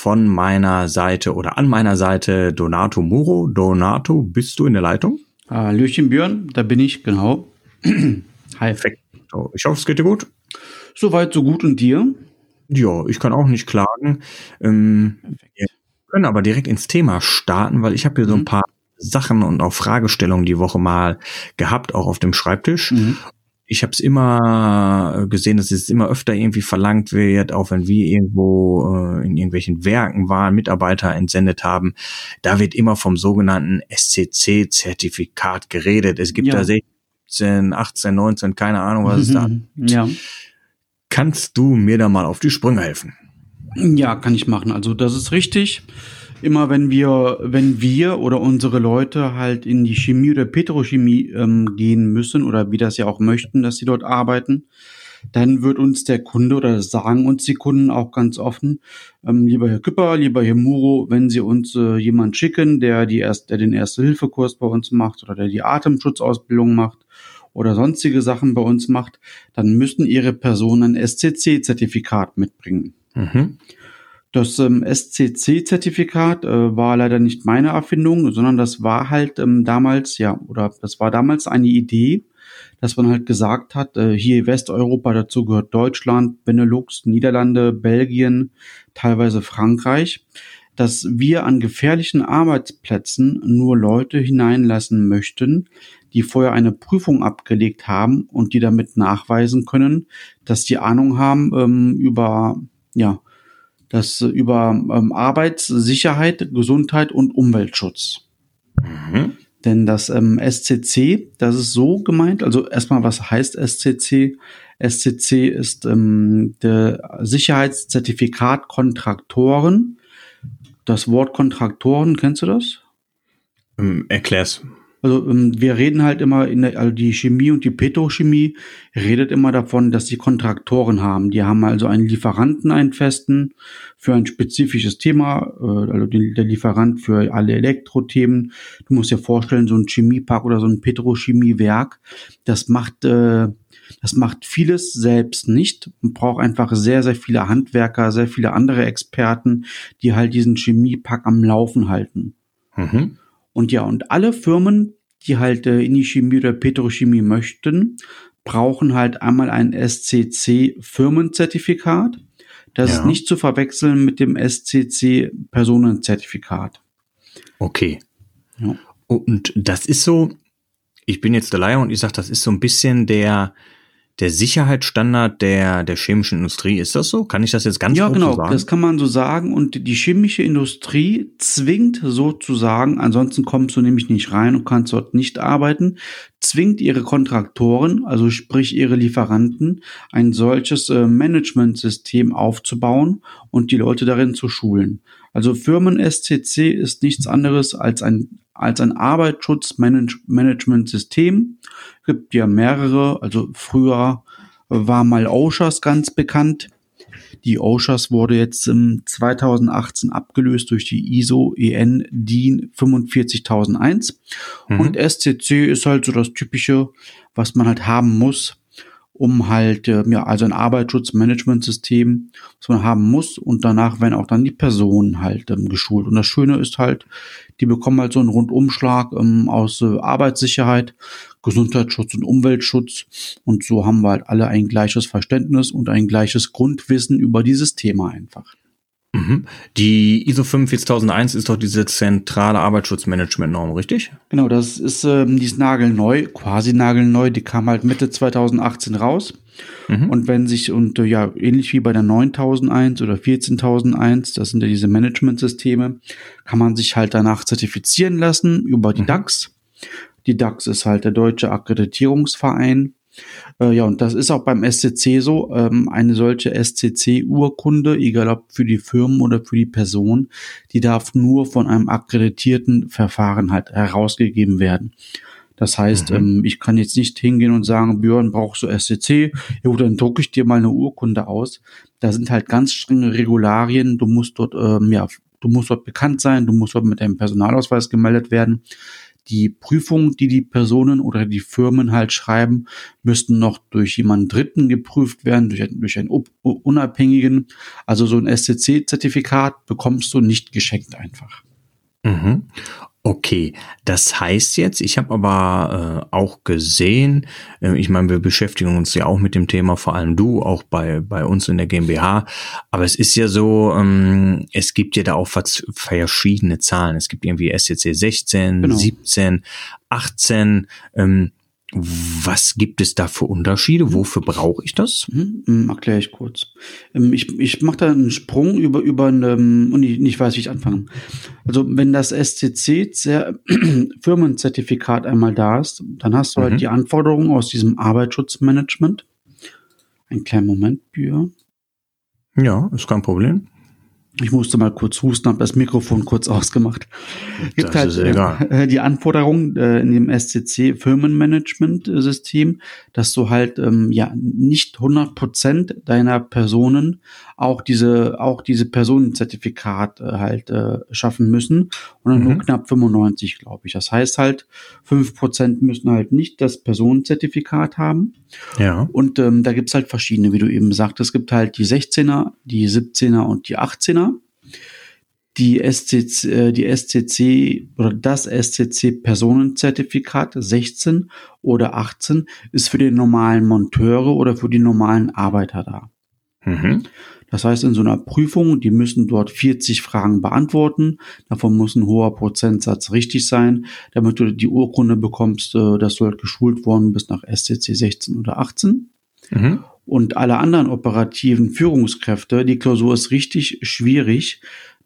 von meiner Seite oder an meiner Seite Donato Muro. Donato, bist du in der Leitung? Hallöchen Björn, da bin ich, genau. Hi. Perfekt. Ich hoffe, es geht dir gut. Soweit, so gut und dir? Ja, ich kann auch nicht klagen. Ähm, wir können aber direkt ins Thema starten, weil ich habe hier so ein mhm. paar Sachen und auch Fragestellungen die Woche mal gehabt, auch auf dem Schreibtisch. Mhm ich habe es immer gesehen, dass es immer öfter irgendwie verlangt wird, auch wenn wir irgendwo äh, in irgendwelchen Werken waren, Mitarbeiter entsendet haben. Da wird immer vom sogenannten SCC-Zertifikat geredet. Es gibt ja. da 16, 18, 19, keine Ahnung, was es da Ja. Kannst du mir da mal auf die Sprünge helfen? Ja, kann ich machen. Also das ist richtig immer wenn wir, wenn wir oder unsere Leute halt in die Chemie oder Petrochemie ähm, gehen müssen oder wie das ja auch möchten, dass sie dort arbeiten, dann wird uns der Kunde oder sagen uns die Kunden auch ganz offen, ähm, lieber Herr Küpper, lieber Herr Muro, wenn Sie uns äh, jemand schicken, der die erst, der den Erste-Hilfe-Kurs bei uns macht oder der die Atemschutzausbildung macht oder sonstige Sachen bei uns macht, dann müssten Ihre Person ein SCC-Zertifikat mitbringen. Mhm. Das ähm, SCC-Zertifikat äh, war leider nicht meine Erfindung, sondern das war halt ähm, damals, ja, oder das war damals eine Idee, dass man halt gesagt hat, äh, hier Westeuropa, dazu gehört Deutschland, Benelux, Niederlande, Belgien, teilweise Frankreich, dass wir an gefährlichen Arbeitsplätzen nur Leute hineinlassen möchten, die vorher eine Prüfung abgelegt haben und die damit nachweisen können, dass die Ahnung haben ähm, über ja das über ähm, Arbeitssicherheit, Gesundheit und Umweltschutz. Mhm. Denn das ähm, SCC, das ist so gemeint, also erstmal, was heißt SCC? SCC ist ähm, der Sicherheitszertifikat Kontraktoren. Das Wort Kontraktoren, kennst du das? Ähm, erklär's. Also ähm, wir reden halt immer in der, also die Chemie und die Petrochemie redet immer davon, dass sie Kontraktoren haben. Die haben also einen Lieferanten, einen festen für ein spezifisches Thema, äh, also der Lieferant für alle Elektrothemen. Du musst dir vorstellen, so ein Chemiepark oder so ein Petrochemiewerk, das macht äh, das macht vieles selbst nicht. Man braucht einfach sehr, sehr viele Handwerker, sehr viele andere Experten, die halt diesen Chemiepark am Laufen halten. Mhm. Und ja, und alle Firmen, die halt äh, in die Chemie oder Petrochemie möchten, brauchen halt einmal ein SCC-Firmenzertifikat. Das ja. ist nicht zu verwechseln mit dem SCC-Personenzertifikat. Okay. Ja. Und das ist so, ich bin jetzt der Leier und ich sage, das ist so ein bisschen der, der Sicherheitsstandard der, der chemischen Industrie. Ist das so? Kann ich das jetzt ganz ja, genau, so sagen? Ja, genau, das kann man so sagen. Und die chemische Industrie zwingt sozusagen, ansonsten kommst du nämlich nicht rein und kannst dort nicht arbeiten, zwingt ihre Kontraktoren, also sprich ihre Lieferanten, ein solches äh, Managementsystem aufzubauen und die Leute darin zu schulen. Also Firmen SCC ist nichts anderes als ein als ein Arbeitsschutzmanagementsystem. Gibt ja mehrere, also früher war mal OSHAS ganz bekannt. Die OSHAS wurde jetzt im 2018 abgelöst durch die ISO EN DIN 45001 mhm. und SCC ist halt so das typische, was man halt haben muss, um halt, äh, ja, also ein Arbeitsschutzmanagementsystem, was man haben muss und danach werden auch dann die Personen halt ähm, geschult. Und das Schöne ist halt, die bekommen halt so einen Rundumschlag ähm, aus äh, Arbeitssicherheit, Gesundheitsschutz und Umweltschutz und so haben wir halt alle ein gleiches Verständnis und ein gleiches Grundwissen über dieses Thema einfach. Mhm. Die ISO 45001 ist doch diese zentrale Arbeitsschutzmanagement-Norm, richtig? Genau, das ist, ähm, die ist nagelneu, quasi nagelneu, die kam halt Mitte 2018 raus. Mhm. Und wenn sich, und äh, ja, ähnlich wie bei der 9001 oder 14001, das sind ja diese Management-Systeme, kann man sich halt danach zertifizieren lassen über die mhm. DAX. Die DAX ist halt der Deutsche Akkreditierungsverein. Äh, ja, und das ist auch beim SCC so. Ähm, eine solche SCC-Urkunde, egal ob für die Firmen oder für die Person, die darf nur von einem akkreditierten Verfahren halt herausgegeben werden. Das heißt, mhm. ähm, ich kann jetzt nicht hingehen und sagen, Björn, brauchst du SCC? Ja, dann drucke ich dir mal eine Urkunde aus. Da sind halt ganz strenge Regularien. Du musst dort, ähm, ja, du musst dort bekannt sein, du musst dort mit deinem Personalausweis gemeldet werden. Die Prüfungen, die die Personen oder die Firmen halt schreiben, müssten noch durch jemanden Dritten geprüft werden, durch, durch einen Unabhängigen. Also so ein SCC-Zertifikat bekommst du nicht geschenkt einfach. Mhm. Okay, das heißt jetzt, ich habe aber äh, auch gesehen, äh, ich meine, wir beschäftigen uns ja auch mit dem Thema, vor allem du, auch bei, bei uns in der GmbH, aber es ist ja so, ähm, es gibt ja da auch verschiedene Zahlen. Es gibt irgendwie SCC 16, genau. 17, 18, ähm, was gibt es da für Unterschiede? Mhm. Wofür brauche ich das? Mhm, mhm Erkläre ich kurz. Ähm, ich, ich mache da einen Sprung über, über ähm, und ich nicht weiß, wie ich anfange. Also wenn das SCC Firmenzertifikat einmal da ist, dann hast du halt mhm. halt die Anforderungen aus diesem Arbeitsschutzmanagement. Ein kleinen Moment, Björn. Ja, ist kein Problem. Ich musste mal kurz husten, habe das Mikrofon kurz ausgemacht. Gibt das halt äh, die Anforderung äh, in dem SCC Firmenmanagement-System, dass du halt ähm, ja nicht 100 Prozent deiner Personen auch diese auch diese Personenzertifikat äh, halt äh, schaffen müssen und dann mhm. nur knapp 95, glaube ich. Das heißt halt fünf Prozent müssen halt nicht das Personenzertifikat haben. Ja. Und ähm, da gibt's halt verschiedene, wie du eben sagtest. Es gibt halt die 16er, die 17er und die 18er die SCC, äh, die SCC oder das SCC Personenzertifikat 16 oder 18 ist für die normalen Monteure oder für die normalen Arbeiter da. Mhm. Das heißt, in so einer Prüfung, die müssen dort 40 Fragen beantworten. Davon muss ein hoher Prozentsatz richtig sein, damit du die Urkunde bekommst, äh, dass du halt geschult worden bist nach SCC 16 oder 18. Mhm. Und alle anderen operativen Führungskräfte, die Klausur ist richtig schwierig.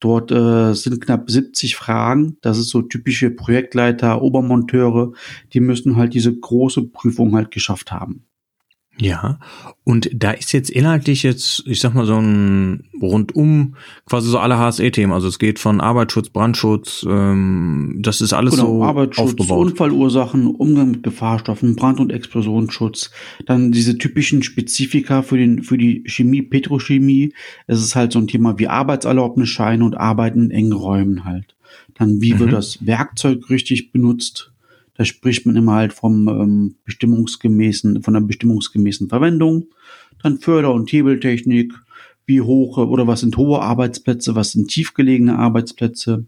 Dort äh, sind knapp 70 Fragen. Das ist so typische Projektleiter, Obermonteure. Die müssen halt diese große Prüfung halt geschafft haben. Ja, und da ist jetzt inhaltlich jetzt, ich sag mal, so ein rundum quasi so alle HSE-Themen. Also es geht von Arbeitsschutz, Brandschutz, ähm, das ist alles genau, so Arbeitsschutz, aufgebaut. Unfallursachen, Umgang mit Gefahrstoffen, Brand- und Explosionsschutz, dann diese typischen Spezifika für den für die Chemie, Petrochemie. Es ist halt so ein Thema wie Arbeitserlaubnisscheine und Arbeiten in engen Räumen halt. Dann wie mhm. wird das Werkzeug richtig benutzt? Da spricht man immer halt vom ähm, bestimmungsgemäßen, von der bestimmungsgemäßen Verwendung. Dann Förder- und Hebeltechnik, wie hoch oder was sind hohe Arbeitsplätze, was sind tiefgelegene Arbeitsplätze,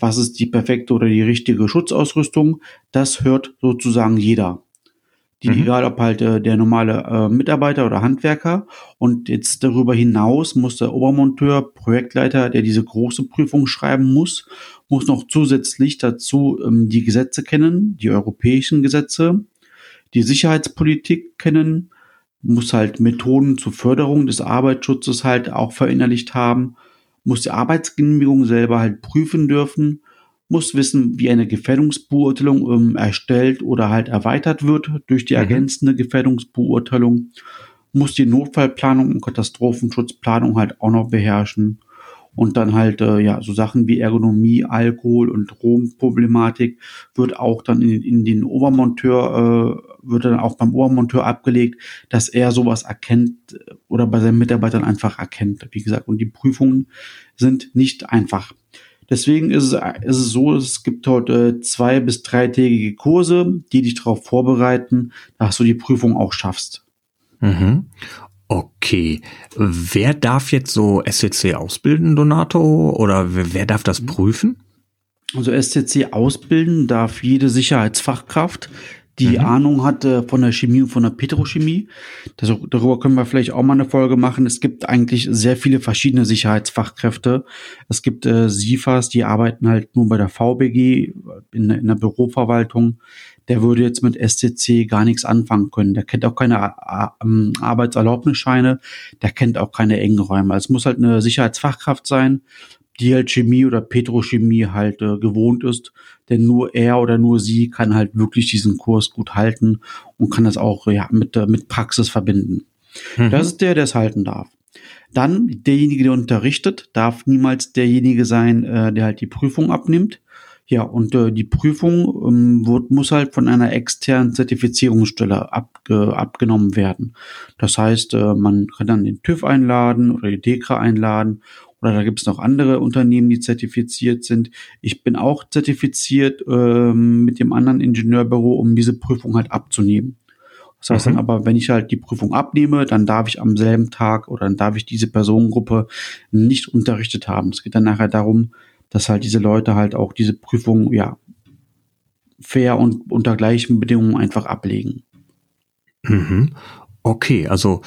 was ist die perfekte oder die richtige Schutzausrüstung. Das hört sozusagen jeder. Die, mhm. egal ob halt äh, der normale äh, Mitarbeiter oder Handwerker. Und jetzt darüber hinaus muss der Obermonteur, Projektleiter, der diese große Prüfung schreiben muss, muss noch zusätzlich dazu ähm, die Gesetze kennen, die europäischen Gesetze, die Sicherheitspolitik kennen, muss halt Methoden zur Förderung des Arbeitsschutzes halt auch verinnerlicht haben, muss die Arbeitsgenehmigung selber halt prüfen dürfen, muss wissen, wie eine Gefährdungsbeurteilung ähm, erstellt oder halt erweitert wird durch die mhm. ergänzende Gefährdungsbeurteilung, muss die Notfallplanung und Katastrophenschutzplanung halt auch noch beherrschen und dann halt, äh, ja, so Sachen wie Ergonomie, Alkohol und Drogenproblematik wird auch dann in, in den Obermonteur, äh, wird dann auch beim Obermonteur abgelegt, dass er sowas erkennt äh, oder bei seinen Mitarbeitern einfach erkennt. Wie gesagt, und die Prüfungen sind nicht einfach. Deswegen ist es, ist es so, es gibt heute zwei bis dreitägige Kurse, die dich darauf vorbereiten, dass du die Prüfung auch schaffst. Mhm. Okay. Wer darf jetzt so SCC ausbilden, Donato? Oder wer darf das prüfen? Also SCC ausbilden darf jede Sicherheitsfachkraft, die mhm. Ahnung hat äh, von der Chemie und von der Petrochemie. Das, darüber können wir vielleicht auch mal eine Folge machen. Es gibt eigentlich sehr viele verschiedene Sicherheitsfachkräfte. Es gibt äh, SIFAs, die arbeiten halt nur bei der VBG in, in der Büroverwaltung der würde jetzt mit SCC gar nichts anfangen können. Der kennt auch keine ähm, Arbeitserlaubnisscheine, der kennt auch keine engen Räume. Also es muss halt eine Sicherheitsfachkraft sein. Die halt Chemie oder Petrochemie halt äh, gewohnt ist. Denn nur er oder nur sie kann halt wirklich diesen Kurs gut halten und kann das auch ja, mit, äh, mit Praxis verbinden. Mhm. Das ist der, der es halten darf. Dann derjenige, der unterrichtet, darf niemals derjenige sein, äh, der halt die Prüfung abnimmt. Ja, und äh, die Prüfung ähm, wird, muss halt von einer externen Zertifizierungsstelle abge, abgenommen werden. Das heißt, äh, man kann dann den TÜV einladen oder die DEKRA einladen oder da gibt es noch andere Unternehmen, die zertifiziert sind. Ich bin auch zertifiziert ähm, mit dem anderen Ingenieurbüro, um diese Prüfung halt abzunehmen. Das heißt mhm. dann aber, wenn ich halt die Prüfung abnehme, dann darf ich am selben Tag oder dann darf ich diese Personengruppe nicht unterrichtet haben. Es geht dann nachher darum, dass halt diese Leute halt auch diese Prüfung, ja, fair und unter gleichen Bedingungen einfach ablegen. Mhm. Okay, also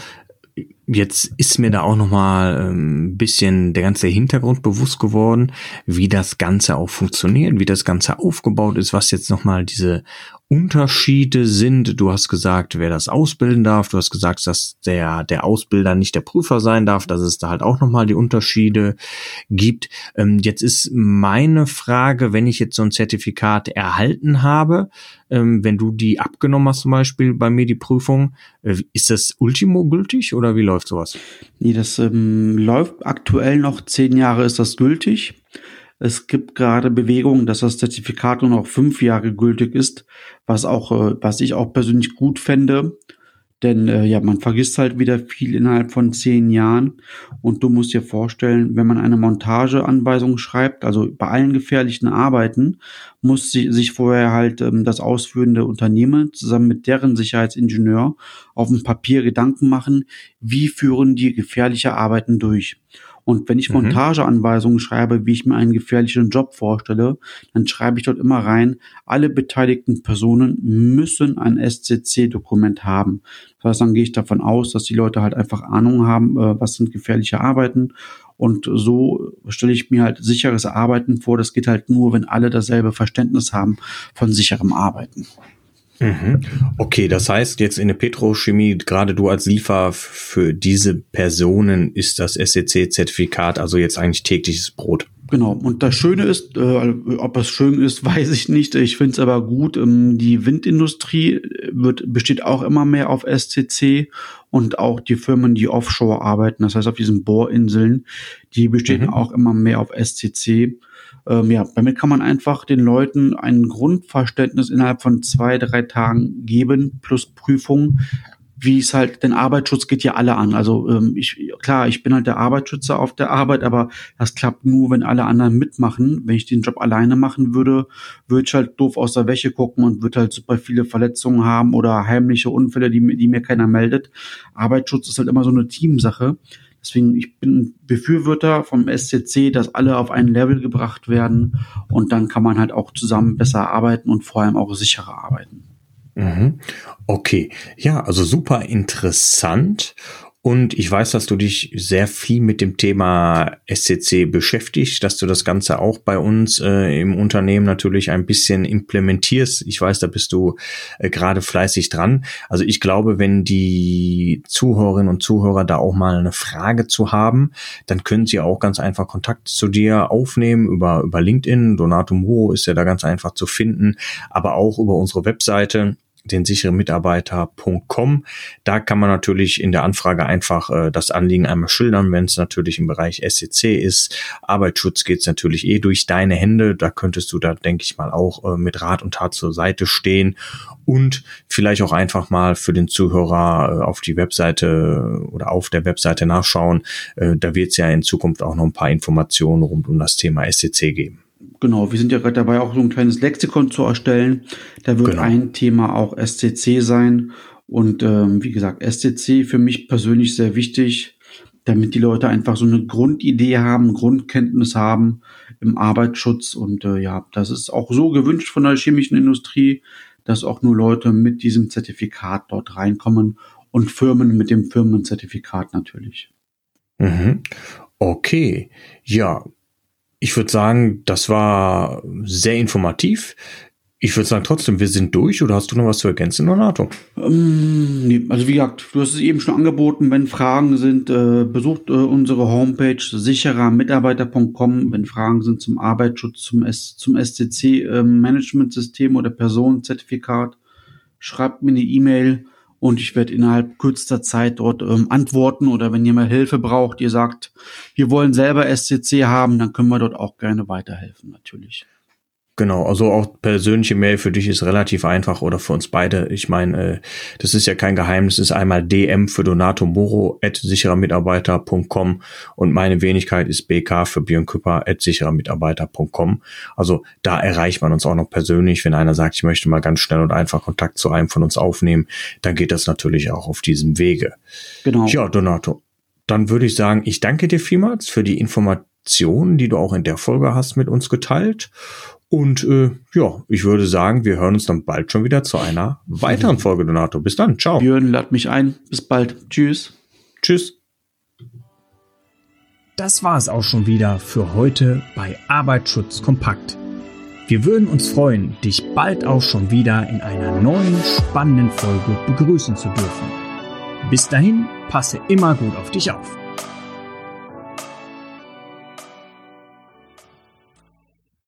jetzt ist mir da auch noch mal ein ähm, bisschen der ganze Hintergrund bewusst geworden, wie das Ganze auch funktioniert, wie das Ganze aufgebaut ist, was jetzt noch mal diese Unterschiede sind. Du hast gesagt, wer das ausbilden darf. Du hast gesagt, dass der, der Ausbilder nicht der Prüfer sein darf, dass es da halt auch nochmal die Unterschiede gibt. Ähm, jetzt ist meine Frage, wenn ich jetzt so ein Zertifikat erhalten habe, ähm, wenn du die abgenommen hast zum Beispiel bei mir die Prüfung, äh, ist das Ultimo gültig oder wie läuft sowas? Nee, das ähm, läuft aktuell noch zehn Jahre ist das gültig. Es gibt gerade Bewegungen, dass das Zertifikat nur noch fünf Jahre gültig ist, was auch, äh, was ich auch persönlich gut fände. Denn äh, ja, man vergisst halt wieder viel innerhalb von zehn Jahren. Und du musst dir vorstellen, wenn man eine Montageanweisung schreibt, also bei allen gefährlichen Arbeiten, muss sie, sich vorher halt ähm, das ausführende Unternehmen zusammen mit deren Sicherheitsingenieur auf dem Papier Gedanken machen, wie führen die gefährliche Arbeiten durch. Und wenn ich mhm. Montageanweisungen schreibe, wie ich mir einen gefährlichen Job vorstelle, dann schreibe ich dort immer rein, alle beteiligten Personen müssen ein SCC-Dokument haben. Das heißt, dann gehe ich davon aus, dass die Leute halt einfach Ahnung haben, äh, was sind gefährliche Arbeiten. Und so stelle ich mir halt sicheres Arbeiten vor. Das geht halt nur, wenn alle dasselbe Verständnis haben von sicherem Arbeiten. Mhm. Okay, das heißt jetzt in der Petrochemie, gerade du als Liefer für diese Personen ist das SEC-Zertifikat also jetzt eigentlich tägliches Brot. Genau. Und das Schöne ist, äh, ob es schön ist, weiß ich nicht. Ich finde es aber gut. Ähm, die Windindustrie wird, besteht auch immer mehr auf SCC und auch die Firmen, die offshore arbeiten, das heißt auf diesen Bohrinseln, die bestehen mhm. auch immer mehr auf SCC. Ähm, ja, damit kann man einfach den Leuten ein Grundverständnis innerhalb von zwei, drei Tagen geben, plus Prüfung, wie es halt, denn Arbeitsschutz geht ja alle an. Also ähm, ich, klar, ich bin halt der Arbeitsschützer auf der Arbeit, aber das klappt nur, wenn alle anderen mitmachen. Wenn ich den Job alleine machen würde, würde ich halt doof aus der Wäsche gucken und würde halt super viele Verletzungen haben oder heimliche Unfälle, die, die mir keiner meldet. Arbeitsschutz ist halt immer so eine Teamsache. Deswegen, ich bin Befürworter vom SCC, dass alle auf ein Level gebracht werden und dann kann man halt auch zusammen besser arbeiten und vor allem auch sicherer arbeiten. Mhm. Okay, ja, also super interessant und ich weiß, dass du dich sehr viel mit dem Thema SCC beschäftigst, dass du das Ganze auch bei uns äh, im Unternehmen natürlich ein bisschen implementierst. Ich weiß, da bist du äh, gerade fleißig dran. Also ich glaube, wenn die Zuhörerinnen und Zuhörer da auch mal eine Frage zu haben, dann können sie auch ganz einfach Kontakt zu dir aufnehmen über, über LinkedIn. Donato Muro ist ja da ganz einfach zu finden, aber auch über unsere Webseite den sicheren Mitarbeiter.com. Da kann man natürlich in der Anfrage einfach äh, das Anliegen einmal schildern, wenn es natürlich im Bereich SCC ist. Arbeitsschutz geht es natürlich eh durch deine Hände. Da könntest du da, denke ich mal, auch äh, mit Rat und Tat zur Seite stehen und vielleicht auch einfach mal für den Zuhörer äh, auf die Webseite oder auf der Webseite nachschauen. Äh, da wird es ja in Zukunft auch noch ein paar Informationen rund um das Thema SCC geben. Genau, wir sind ja gerade dabei, auch so ein kleines Lexikon zu erstellen. Da wird genau. ein Thema auch SCC sein. Und ähm, wie gesagt, SCC für mich persönlich sehr wichtig, damit die Leute einfach so eine Grundidee haben, Grundkenntnis haben im Arbeitsschutz. Und äh, ja, das ist auch so gewünscht von der chemischen Industrie, dass auch nur Leute mit diesem Zertifikat dort reinkommen und Firmen mit dem Firmenzertifikat natürlich. Mhm. Okay, ja, ich würde sagen, das war sehr informativ. ich würde sagen trotzdem, wir sind durch oder hast du noch was zu ergänzen, Donato? Ähm, also wie gesagt, du hast es eben schon angeboten, wenn Fragen sind, äh, besucht äh, unsere Homepage sicherermitarbeiter.com, wenn Fragen sind zum Arbeitsschutz, zum, zum SCC äh, Management-System oder Personenzertifikat, schreibt mir eine E-Mail und ich werde innerhalb kürzester Zeit dort ähm, antworten oder wenn mal Hilfe braucht, ihr sagt, wir wollen selber SCC haben, dann können wir dort auch gerne weiterhelfen, natürlich. Genau, also auch persönliche Mail für dich ist relativ einfach oder für uns beide. Ich meine, äh, das ist ja kein Geheimnis, es ist einmal DM für Donato Moro at sicherermitarbeiter.com und meine Wenigkeit ist BK für Björn Küpper at sicherermitarbeiter.com. Also da erreicht man uns auch noch persönlich. Wenn einer sagt, ich möchte mal ganz schnell und einfach Kontakt zu einem von uns aufnehmen, dann geht das natürlich auch auf diesem Wege. Genau. Ja, Donato, dann würde ich sagen, ich danke dir vielmals für die Informationen, die du auch in der Folge hast mit uns geteilt. Und äh, ja, ich würde sagen, wir hören uns dann bald schon wieder zu einer weiteren Folge, Donato. Bis dann. Ciao. Björn, lad mich ein. Bis bald. Tschüss. Tschüss. Das war es auch schon wieder für heute bei Arbeitsschutz kompakt. Wir würden uns freuen, dich bald auch schon wieder in einer neuen spannenden Folge begrüßen zu dürfen. Bis dahin, passe immer gut auf dich auf.